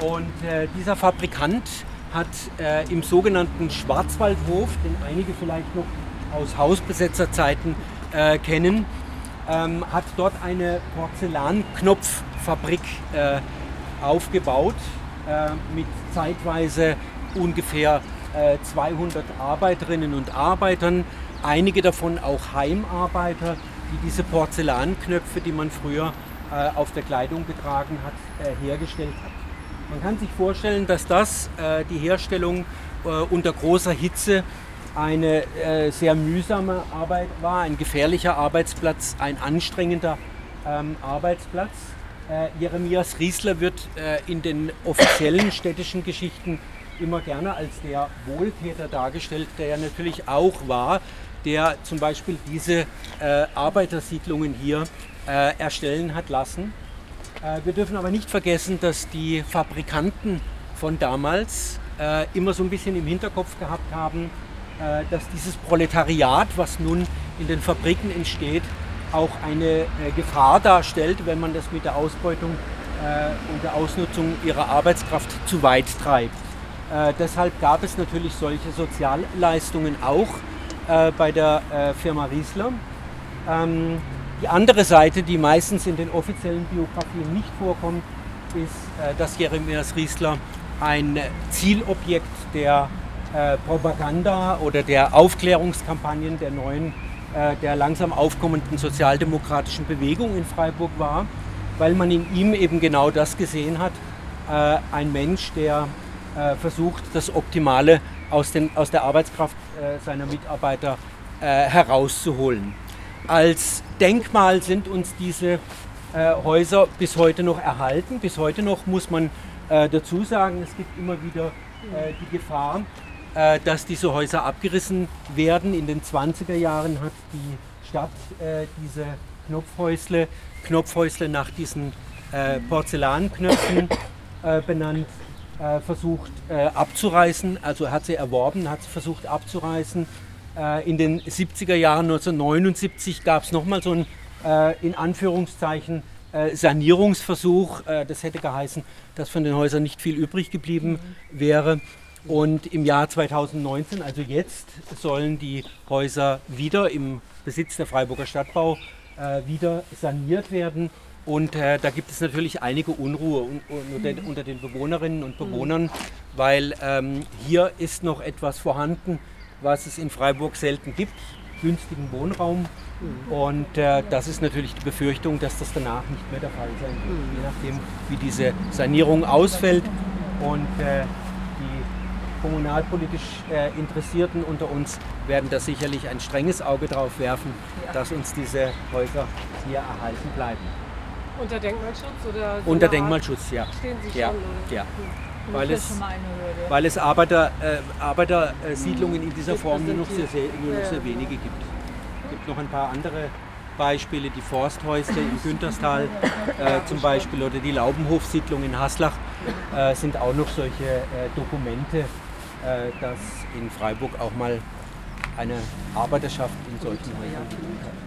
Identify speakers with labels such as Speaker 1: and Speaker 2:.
Speaker 1: Und äh, dieser Fabrikant hat äh, im sogenannten Schwarzwaldhof, den einige vielleicht noch aus Hausbesetzerzeiten äh, kennen, ähm, hat dort eine Porzellanknopffabrik äh, aufgebaut äh, mit zeitweise ungefähr 200 äh, Arbeiterinnen und Arbeitern, einige davon auch Heimarbeiter, die diese Porzellanknöpfe, die man früher auf der Kleidung getragen hat, hergestellt hat. Man kann sich vorstellen, dass das die Herstellung unter großer Hitze eine sehr mühsame Arbeit war, ein gefährlicher Arbeitsplatz, ein anstrengender ähm, Arbeitsplatz. Jeremias Riesler wird in den offiziellen städtischen Geschichten immer gerne als der Wohltäter dargestellt, der ja natürlich auch war, der zum Beispiel diese äh, Arbeitersiedlungen hier äh, erstellen hat lassen. Äh, wir dürfen aber nicht vergessen, dass die Fabrikanten von damals äh, immer so ein bisschen im Hinterkopf gehabt haben, äh, dass dieses Proletariat, was nun in den Fabriken entsteht, auch eine Gefahr darstellt, wenn man das mit der Ausbeutung und der Ausnutzung ihrer Arbeitskraft zu weit treibt. Deshalb gab es natürlich solche Sozialleistungen auch bei der Firma Riesler. Die andere Seite, die meistens in den offiziellen Biografien nicht vorkommt, ist, äh, dass Jeremias Riesler ein Zielobjekt der äh, Propaganda oder der Aufklärungskampagnen der neuen, äh, der langsam aufkommenden sozialdemokratischen Bewegung in Freiburg war, weil man in ihm eben genau das gesehen hat, ein Mensch, der äh, versucht, das Optimale aus, den, aus der Arbeitskraft äh, seiner Mitarbeiter äh, herauszuholen. Als Denkmal sind uns diese Häuser bis heute noch erhalten. Bis heute noch muss man dazu sagen, es gibt immer wieder die Gefahr, dass diese Häuser abgerissen werden. In den 20er Jahren hat die Stadt diese Knopfhäusle, Knopfhäusle nach diesen Porzellanknöpfen benannt äh, versucht äh, abzureißen, also hat sie erworben, hat sie versucht abzureißen. Äh, in den 70er Jahren 1979 gab es nochmal so einen äh, in Anführungszeichen äh, Sanierungsversuch. Das hätte geheißen, dass von den Häusern nicht viel übrig geblieben wäre. Und im Jahr 2019, also jetzt, sollen die Häuser wieder im Besitz der Freiburger Stadtbau wieder saniert werden und äh, da gibt es natürlich einige Unruhe un unter, den, unter, den Bewohnerinnen und Bewohnern, weil ähm, hier ist noch etwas vorhanden, was es in Freiburg selten gibt, günstigen Wohnraum. Und äh, das ist natürlich die Befürchtung, dass das danach nicht mehr der Fall sein wird, je nachdem, wie diese Sanierung ausfällt. Und äh, die kommunalpolitisch äh, Interessierten unter uns werden da sicherlich ein strenges Auge drauf werfen, dass uns diese Häuser hier erhalten bleiben.
Speaker 2: Unter Denkmalschutz oder?
Speaker 1: So Unter Denkmalschutz, ja.
Speaker 2: Stehen Sie
Speaker 1: ja.
Speaker 2: schon? Oder?
Speaker 1: Ja. Weil es, weil es Arbeiter, äh, Arbeitersiedlungen in dieser Form nur noch sehr, sehr, nur noch sehr wenige gibt. Es gibt noch ein paar andere Beispiele, die Forsthäuser im Günterstal äh, zum Beispiel oder die Laubenhofsiedlung in Haslach äh, sind auch noch solche äh, Dokumente, äh, dass in Freiburg auch mal eine Arbeiterschaft in solchen Häusern.